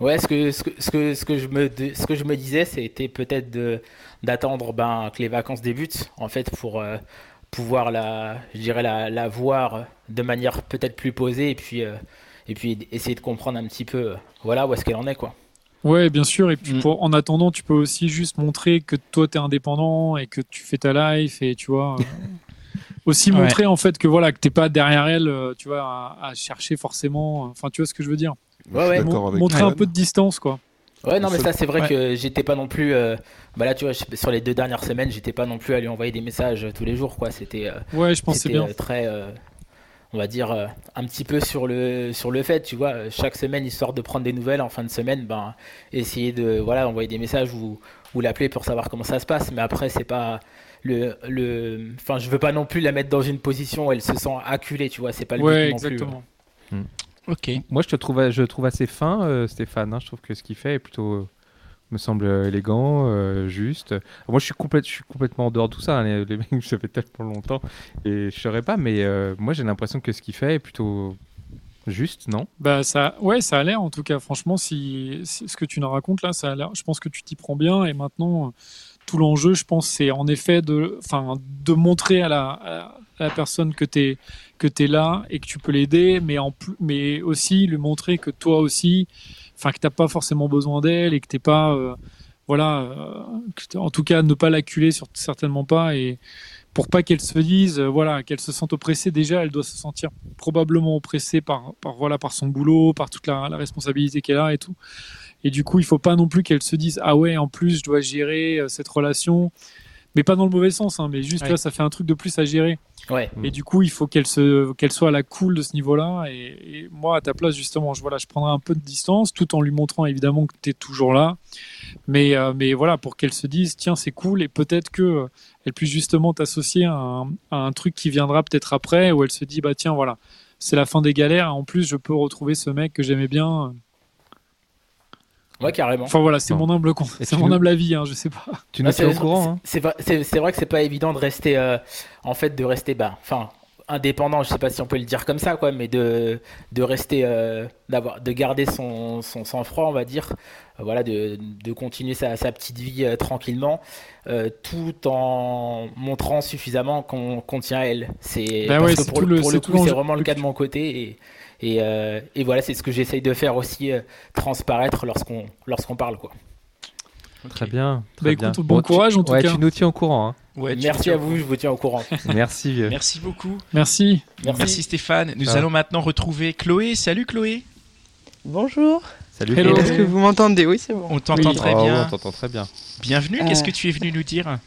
Ouais, ce que, ce que, ce que, ce que, je, me, ce que je me disais, c'était peut-être de- d'attendre ben, que les vacances débutent, en fait, pour euh, pouvoir la, je dirais la, la voir de manière peut-être plus posée et puis, euh, et puis essayer de comprendre un petit peu euh, voilà, où est-ce qu'elle en est. Quoi. Ouais, bien sûr. Et puis, Mm. pour, en attendant, tu peux aussi juste montrer que toi, tu es indépendant et que tu fais ta life et tu vois. euh, aussi Ouais. montrer en fait que voilà que t'es pas derrière elle, euh, tu vois, à, à chercher forcément. Enfin, tu vois ce que je veux dire. Ouais, ouais. Mon- montrer un peu de distance, quoi. Ouais, non, mais ça, c'est vrai Ouais. que j'étais pas non plus. euh, bah là, tu vois, sur les deux dernières semaines, j'étais pas non plus à lui envoyer des messages euh, tous les jours, quoi. C'était. euh, Ouais, je pense que c'est C'était bien. euh, très, euh, on va dire, euh, un petit peu sur le, sur le fait, tu vois. euh, Chaque semaine, histoire de prendre des nouvelles en fin de semaine, ben, essayer de voilà, envoyer des messages ou, ou l'appeler pour savoir comment ça se passe. Mais après, c'est pas. Le, le, enfin, je veux pas non plus la mettre dans une position où elle se sent acculée, tu vois. C'est pas le Ouais, but non plus. exactement. Ok. Moi, je te trouve, je trouve assez fin, euh, Stéphane. hein. Je trouve que ce qu'il fait est plutôt, me semble élégant, euh, juste. Moi, je suis, complètement en dehors de tout ça. hein. Les, mecs, ça fait tellement longtemps et je saurais pas, mais euh, moi, j'ai l'impression que ce qu'il fait est plutôt juste, non? Bah ça, ouais, ça a l'air en tout cas. Franchement, si, ce que tu nous racontes là, ça a. Je pense que tu t'y prends bien. Et maintenant, euh, tout l'enjeu, je pense, c'est en effet de, enfin, de montrer à la, personne que t'es que t'es là et que tu peux l'aider, mais en plus, mais aussi lui montrer que toi aussi, enfin, que t'as pas forcément besoin d'elle et que t'es pas, euh, voilà, euh, en tout cas, ne pas l'acculer, certainement pas et pour pas qu'elle se dise, euh, voilà, qu'elle se sente oppressée. Déjà, elle doit se sentir probablement oppressée par, par voilà, par son boulot, par toute la, la responsabilité qu'elle a et tout. Et du coup, il faut pas non plus qu'elle se dise, ah ouais, en plus, je dois gérer cette relation, mais pas dans le mauvais sens, hein, mais juste Ouais. là, ça fait un truc de plus à gérer. Ouais. Et du coup, il faut qu'elle se, qu'elle soit à la cool de ce niveau-là. Et, et moi, à ta place, justement, je, voilà, je prendrai un peu de distance, tout en lui montrant évidemment que tu es toujours là. Mais, euh, mais voilà, pour qu'elle se dise, tiens, c'est cool, et peut-être que euh, elle puisse justement t'associer à, un- à un truc qui viendra peut-être après, où elle se dit, bah tiens, voilà, c'est la fin des galères. En plus, je peux retrouver ce mec que j'aimais bien. Ouais, carrément. Enfin voilà, c'est mon humble, c'est mon humble avis, hein, je sais pas. Tu nous Ouais, tiens au c'est- courant, hein C'est vrai, c'est- c'est vrai que c'est pas évident de rester, euh, en fait, de rester, bah, enfin, indépendant. Je sais pas si on peut le dire comme ça, quoi, mais de, de rester, euh, d'avoir, de garder son, son sang-froid, on va dire, Euh, voilà, de, de continuer sa, sa petite vie euh, tranquillement, tout en montrant suffisamment qu'on qu'on tient à elle. C'est parce ouais, que c'est pour, le, pour coup, c'est vraiment le cas de mon côté et et, et voilà, c'est ce que j'essaye de faire aussi, transparaître lorsqu'on lorsqu'on parle, quoi. Très bien. Bah Très écoute, bien. bon courage, en tout ouais, cas. tu nous tiens au courant. hein. Ouais, Merci à vous, je vous tiens au courant. Merci, vieux. Merci beaucoup. Merci. Merci, Stéphane. Nous Ah. allons maintenant retrouver Chloé. Salut Chloé. Bonjour. Salut. Chloé. Est-ce que vous m'entendez? Oui, c'est bon. On t'entend Oui. très Oh, bien. on t'entend très bien. Bienvenue. Qu'est-ce Euh. que tu es venu nous dire?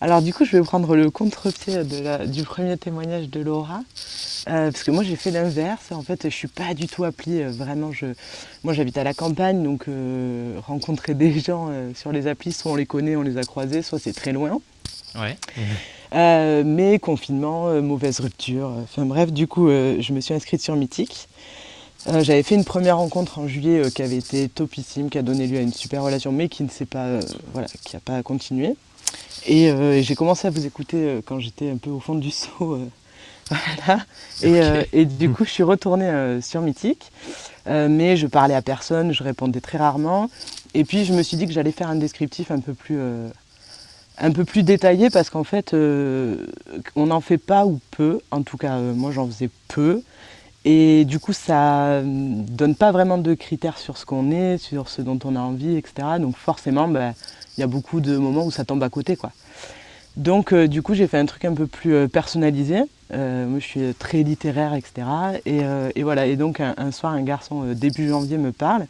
Alors du coup, je vais prendre le contre-pied du premier témoignage de Laura. Euh, parce que moi, j'ai fait l'inverse. En fait, je suis pas du tout appli. euh, vraiment, je... moi, j'habite à la campagne, donc euh, rencontrer des gens sur les applis, soit on les connaît, on les a croisés, soit c'est très loin. Ouais. Mais confinement, mauvaise rupture. Enfin bref, du coup, je me suis inscrite sur Mythique. Euh, J'avais fait une première rencontre en juillet euh, qui avait été topissime, qui a donné lieu à une super relation, mais qui ne s'est pas, euh, voilà, qui n'a pas continué. Et, euh, et j'ai commencé à vous écouter euh, quand j'étais un peu au fond du seau. euh, voilà. Et, et du coup, je suis retournée sur Mythique, mais je parlais à personne, je répondais très rarement. Et puis, je me suis dit que j'allais faire un descriptif un peu plus, un peu plus détaillé parce qu'en fait, euh, on n'en fait pas ou peu. En tout cas, euh, moi, j'en faisais peu. Et du coup, ça euh, donne pas vraiment de critères sur ce qu'on est, sur ce dont on a envie, etc. Donc forcément, bah, il y a beaucoup de moments où ça tombe à côté, quoi. Donc, euh, du coup, j'ai fait un truc un peu plus euh, personnalisé. Moi, je suis très littéraire, etc. Et, voilà. Et donc, un, soir, un garçon début janvier me parle.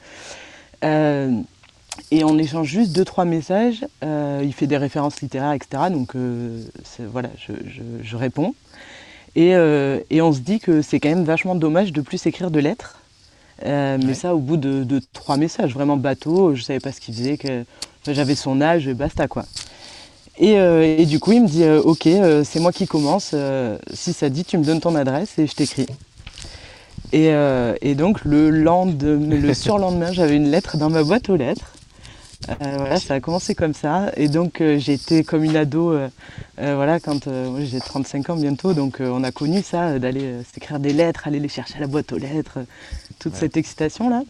Et on échange juste deux trois messages. Il fait des références littéraires, etc. Donc voilà, je réponds. Et, euh, et on se dit que c'est quand même vachement dommage de plus écrire de lettres. Euh, mais ça au bout de, de trois messages, vraiment bateau. Je savais pas ce qu'il faisait, que enfin, j'avais son âge, et basta quoi. Et, euh, et du coup, il me dit Ok, c'est moi qui commence. si ça dit, tu me donnes ton adresse et je t'écris. Et, et donc, le, lendemain, le surlendemain, j'avais une lettre dans ma boîte aux lettres. Euh, voilà, ça a commencé comme ça. Et donc, euh, j'ai été comme une ado, euh, voilà, quand j'ai 35 ans bientôt. Donc, on a connu ça, d'aller s'écrire des lettres, aller les chercher à la boîte aux lettres, toute cette excitation-là.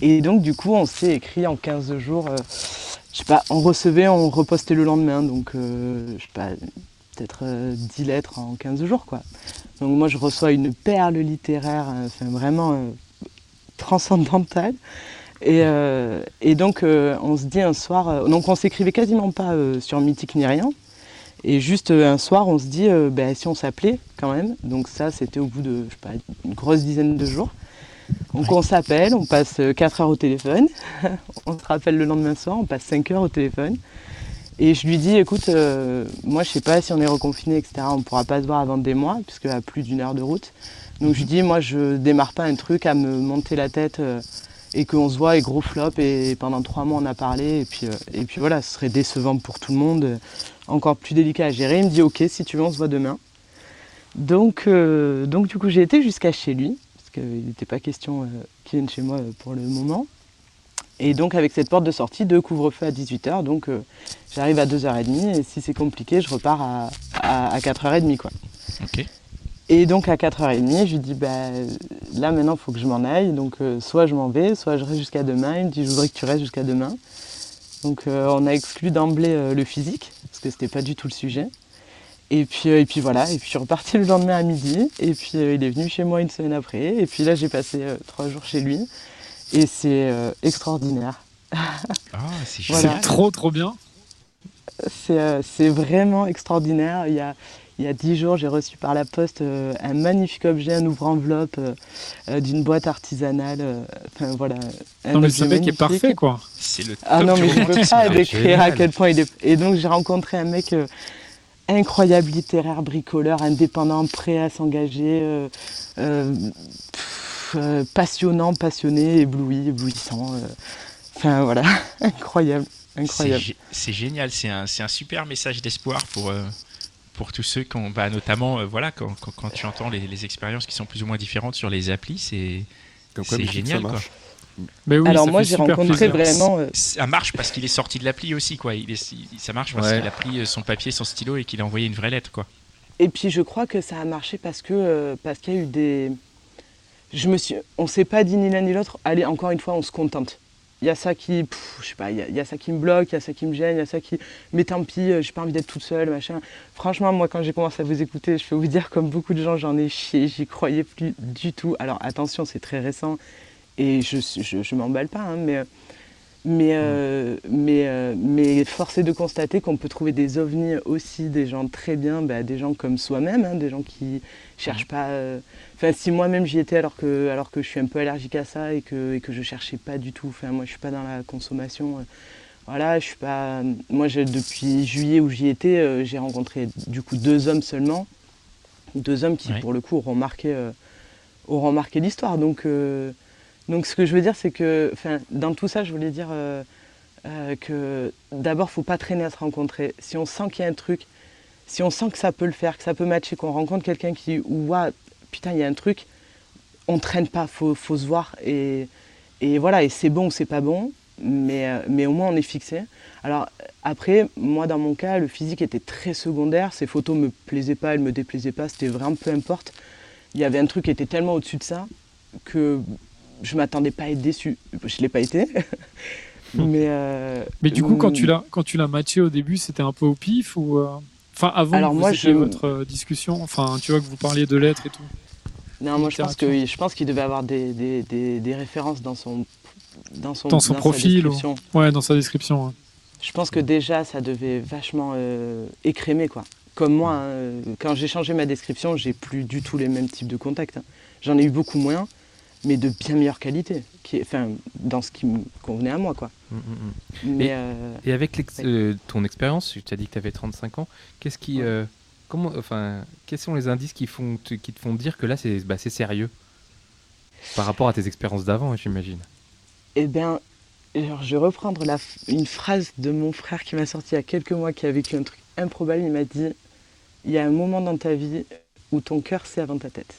Et donc, du coup, on s'est écrit en 15 jours. je sais pas, on recevait, on repostait le lendemain. Donc, je sais pas, peut-être euh, 10 lettres en 15 jours, quoi. Donc, moi, je reçois une perle littéraire, enfin, vraiment euh, transcendantale. Et, euh, et donc, euh, on se dit un soir, euh, donc on s'écrivait quasiment pas sur Mythique ni rien. Et juste un soir, on se dit, ben, si on s'appelait quand même. Donc ça, c'était au bout de, je sais pas, une grosse dizaine de jours. Donc on s'appelle, on passe 4 heures au téléphone. on se rappelle le lendemain soir, on passe 5 heures au téléphone. Et je lui dis, écoute, euh, moi je sais pas si on est reconfiné, etc. On pourra pas se voir avant des mois, puisque à plus d'une heure de route. Donc je lui dis, moi je démarre pas un truc à me monter la tête euh, et qu'on se voit et gros flop et pendant trois mois on a parlé et puis, euh, et puis voilà, ce serait décevant pour tout le monde, euh, encore plus délicat à gérer. Il me dit, ok, si tu veux, on se voit demain. Donc, euh, donc du coup j'ai été jusqu'à chez lui, parce qu'il n'était pas question qu'il vienne chez moi pour le moment. Et donc avec cette porte de sortie de couvre-feu à 18h, donc j'arrive à 2h30 et si c'est compliqué, je repars à, à, 4h30 quoi. Et donc à 4h30, je lui dis bah là maintenant il faut que je m'en aille, donc euh, soit je m'en vais, soit je reste jusqu'à demain. Il me dit je voudrais que tu restes jusqu'à demain. Donc euh, on a exclu d'emblée le physique, parce que c'était pas du tout le sujet. Et puis, et puis voilà, et puis je suis reparti le lendemain à midi, et puis il est venu chez moi une semaine après, et puis là j'ai passé trois jours chez lui. Et c'est euh, extraordinaire. Ah, c'est trop, trop bien. Euh, c'est vraiment extraordinaire. Il y a, il y a 10 jours, j'ai reçu par la poste euh, un magnifique objet, un ouvre-enveloppe d'une boîte artisanale. Enfin voilà. non, mais ce mec est parfait, quoi. C'est le Ah non, mais je ne peux pas décrire à quel point il est. Et donc, j'ai rencontré un mec incroyable, littéraire, bricoleur, indépendant, prêt à s'engager. Euh, passionnant, passionné, ébloui, éblouissant. Euh. Enfin voilà, incroyable, incroyable. C'est génial, c'est un, un, super message d'espoir pour, euh, pour tous ceux qui ont, bah, notamment, voilà, quand, quand, tu entends les, expériences qui sont plus ou moins différentes sur les applis, c'est génial. Quoi. Mais oui, Alors moi j'ai rencontré vraiment. Ça marche parce qu'il est sorti de l'appli aussi quoi. Il est, ça marche parce qu'il a pris son papier, son stylo et qu'il a envoyé une vraie lettre quoi. Et puis je crois que ça a marché parce que parce qu'il y a eu des je me suis, on s'est pas dit ni l'un ni l'autre, allez, encore une fois, on se contente. Il y a ça qui, je sais pas, il y, a, ça qui me bloque, il y a ça qui me gêne, il y a ça qui, mais tant pis, euh, j'ai pas envie d'être toute seule, machin. Franchement, moi, quand j'ai commencé à vous écouter, je peux vous dire, comme beaucoup de gens, j'en ai chié, j'y croyais plus du tout. Alors attention, c'est très récent et je, je, je m'emballe pas, hein, mais mais, euh, mais, euh, mais force est de constater qu'on peut trouver des ovnis aussi, des gens très bien, bah, des gens comme soi-même, hein, des gens qui cherchent pas. Euh, enfin, si moi-même j'y étais alors que, alors que je suis un peu allergique à ça et que, et que je cherchais pas du tout. Enfin, moi je suis pas dans la consommation. voilà, je suis pas. Moi depuis juillet où j'y étais, j'ai rencontré du coup deux hommes seulement. Deux hommes qui pour le coup auront marqué, auront marqué l'histoire. Donc donc ce que je veux dire, c'est que dans tout ça, je voulais dire euh, euh, que d'abord, il ne faut pas traîner à se rencontrer. Si on sent qu'il y a un truc, si on sent que ça peut le faire, que ça peut matcher, qu'on rencontre quelqu'un qui, ouah, putain, il y a un truc, on ne traîne pas, il faut, se voir. Et, voilà, et c'est bon ou c'est pas bon, mais, euh, mais au moins on est fixé. Alors après, moi dans mon cas, le physique était très secondaire, ces photos me plaisaient pas, elles me déplaisaient pas, c'était vraiment peu importe. Il y avait un truc qui était tellement au-dessus de ça que je m'attendais pas à être déçu. Je l'ai pas été. mais, euh, mais du coup, quand tu l'as quand tu l'as matché au début, c'était un peu au pif ou euh, enfin avant Alors moi, je... votre euh, discussion, enfin tu vois que vous parliez de lettres et tout. Non, moi je pense que je pense qu'il devait avoir des, des, des, références dans son dans son, dans son profil, ouais, dans sa description. Je pense que déjà ça devait vachement écrémer quoi. Comme moi, hein, quand j'ai changé ma description, j'ai plus du tout les mêmes types de contacts. Hein. J'en ai eu beaucoup moins mais de bien meilleure qualité, qui, enfin, dans ce qui me convenait à moi. Quoi. Mm, mm, mm. et, euh, et, avec euh, ton expérience, tu as dit que tu avais 35 ans, qu'est-ce qui, euh, comment, enfin, quels sont les indices qui, font, qui te font dire que là, c'est bah, sérieux par rapport à tes expériences d'avant, j'imagine? Eh bien, alors, je vais reprendre la, une phrase de mon frère qui m'a sorti il y a quelques mois, qui a vécu un truc improbable. Il m'a dit, il y a un moment dans ta vie où ton cœur sait avant ta tête.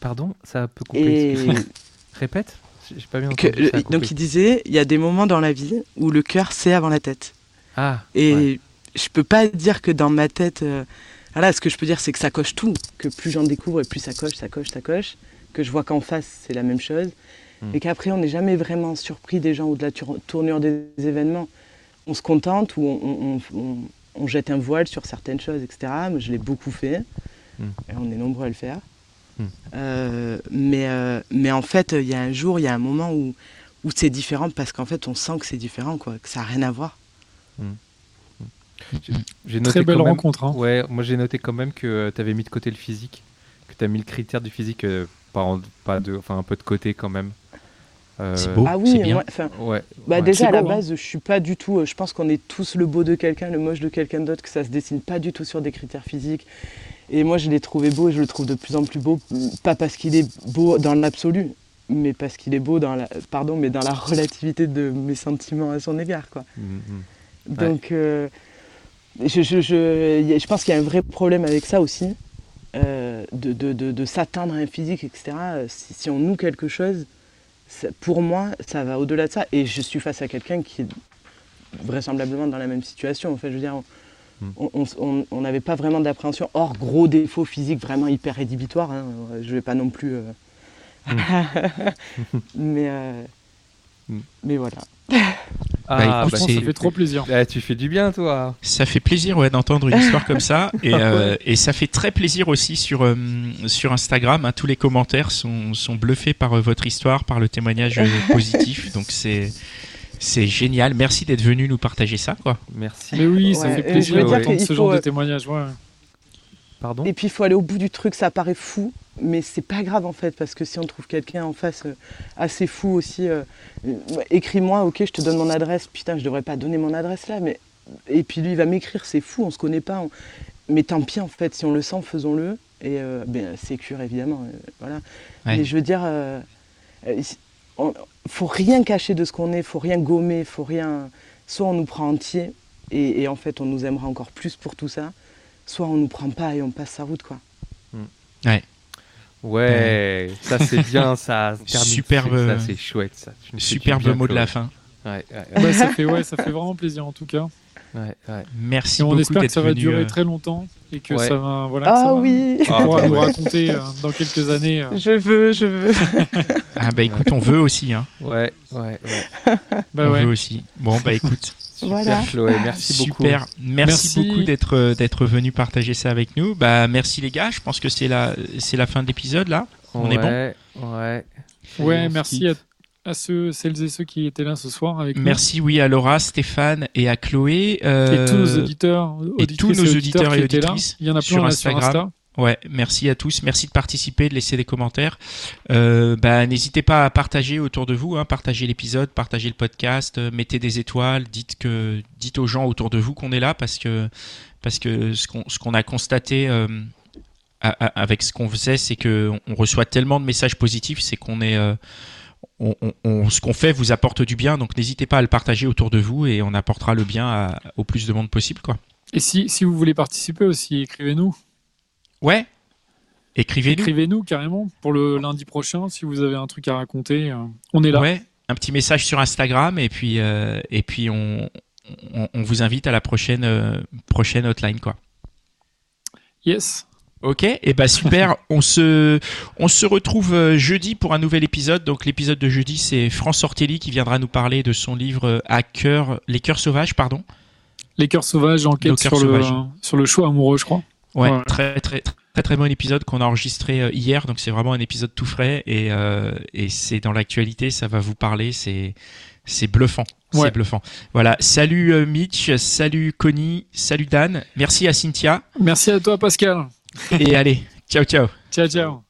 Pardon, ça peut couper. Répète J'ai pas bien entendu. donc il disait, il y a des moments dans la vie où le cœur sait avant la tête. Ah. Et je peux pas dire que dans ma tête, euh, voilà, ce que je peux dire, c'est que ça coche tout. Que plus j'en découvre et plus ça coche, ça coche, ça coche. Que je vois qu'en face, c'est la même chose. Hmm. Et qu'après, on n'est jamais vraiment surpris des gens ou de la tournure des événements. On se contente ou on, jette un voile sur certaines choses, etc. Moi, je l'ai beaucoup fait. Hmm. Et on est nombreux à le faire. Hmm. Euh, mais, euh, mais en fait, il y a un jour, il y a un moment où, où c'est différent parce qu'en fait, on sent que c'est différent, quoi, que ça n'a rien à voir. J'ai Très belle rencontre. Hein. Ouais, moi j'ai noté quand même que euh, tu avais mis de côté le physique, que tu as mis le critère du physique pas, pas de, enfin, un peu de côté quand même. c'est beau, ah oui, bien. ouais, bah déjà à la hein. base, je suis pas du tout. Je pense qu'on est tous le beau de quelqu'un, le moche de quelqu'un d'autre, que ça se dessine pas du tout sur des critères physiques. Et moi, je l'ai trouvé beau et je le trouve de plus en plus beau, pas parce qu'il est beau dans l'absolu, mais parce qu'il est beau dans la, pardon, mais dans la relativité de mes sentiments à son égard, quoi. Mmh, mmh. Donc, euh, je, je, je, je, pense qu'il y a un vrai problème avec ça aussi, euh, de, de, de, s'atteindre à un physique, etc. Si, si, on noue quelque chose, pour moi, ça va au-delà de ça. Et je suis face à quelqu'un qui est vraisemblablement dans la même situation. En fait, je veux dire, on- Hmm. on- n'avait pas vraiment d'appréhension, hors gros défauts physiques vraiment hyper rédhibitoires. hein. Je vais pas non plus. euh, mais, euh, Hmm. mais voilà. Ah, Bah, c'est- ça fait trop plaisir. Eh, tu fais du bien, toi. Ça fait plaisir ouais, d'entendre une histoire comme ça et, euh, et ça fait très plaisir aussi sur, euh, sur Instagram. hein. tous les commentaires sont, sont bluffés par euh, votre histoire, par le témoignage positif. Donc c'est c'est génial. Merci d'être venu nous partager ça. Quoi. Merci. Mais oui, ça Ouais, fait plaisir d'entendre ce genre de témoignage. Ouais. Pardon Et puis il faut aller au bout du truc, ça paraît fou, mais c'est pas grave en fait, parce que si on trouve quelqu'un en face euh, assez fou aussi, euh, écris-moi, ok, je te donne mon adresse, putain, je devrais pas donner mon adresse là, mais. Et puis lui il va m'écrire, c'est fou, on se connaît pas, on- mais tant pis en fait, si on le sent, faisons-le, et euh, ben, sécure évidemment, euh, voilà. Ouais. Mais je veux dire, on- faut rien cacher de ce qu'on est, faut rien gommer, faut rien. Soit on nous prend entier, et, et en fait on nous aimera encore plus pour tout ça, soit on nous prend pas et on passe sa route quoi. Ouais, ça c'est bien, ça. Superbe- Ça c'est chouette, ça. Superbe bien, mot de la fin. Ouais, ouais, ouais, Bah, ça, fait, ouais, ça fait vraiment plaisir en tout cas. ouais, ouais. Merci Et on beaucoup espère que ça va durer euh, très longtemps et que Ouais. ça va. Voilà, Ah ça va- oui, Tu Ah, pourras bah nous ouais. raconter euh, dans quelques années. euh. je veux, je veux. Ah bah écoute, on veut aussi. Hein. Ouais, ouais, ouais. Bah on ouais. veut aussi. Bon bah écoute. Super, Voilà. Chloé, merci beaucoup. Super, merci, Merci. beaucoup d'être euh, d'être venu partager ça avec nous. Bah merci les gars, je pense que c'est la c'est la fin de l'épisode là. On est bon Ouais, Ouais. Merci à, à ceux, celles et ceux qui étaient là ce soir avec nous. Merci oui à Laura, Stéphane et à Chloé Et euh, tous nos auditeurs, et tous nos et auditeurs et qui étaient là. auditrices Il y en a sur plein sur Instagram. Insta. Ouais, merci à tous, merci de participer, de laisser des commentaires. Euh, bah, n'hésitez pas à partager autour de vous, hein, partagez l'épisode, partagez le podcast, euh, mettez des étoiles, dites que, dites aux gens autour de vous qu'on est là parce que, ce qu'on, a constaté euh, avec ce qu'on faisait, c'est que on reçoit tellement de messages positifs, c'est qu'on est, ce qu'on fait vous apporte du bien, donc n'hésitez pas à le partager autour de vous et on apportera le bien au plus de monde possible. Et si, si vous voulez participer aussi, écrivez-nous. Ouais. Écrivez-nous. Écrivez-nous carrément pour le lundi prochain si vous avez un truc à raconter. euh, on est là. Ouais, un petit message sur Instagram et puis euh, et puis on, on, on vous invite à la prochaine euh, prochaine hotline quoi. Yes. Ok, et bah super. on se on se retrouve jeudi pour un nouvel épisode. Donc l'épisode de jeudi c'est France Ortelli qui viendra nous parler de son livre à cœur les cœurs sauvages pardon. Les cœurs sauvages, enquête sur le, sauvages. sur le choix amoureux, je crois. Ouais, Ouais. très très très très bon épisode qu'on a enregistré euh, hier. Donc c'est vraiment un épisode tout frais et euh, et c'est dans l'actualité. Ça va vous parler. C'est c'est bluffant. Ouais. C'est bluffant. Voilà. Salut euh, Mitch, salut Connie, salut Dan. Merci à Cynthia. Merci à toi, Pascal. Et allez, ciao ciao. Ciao, ciao.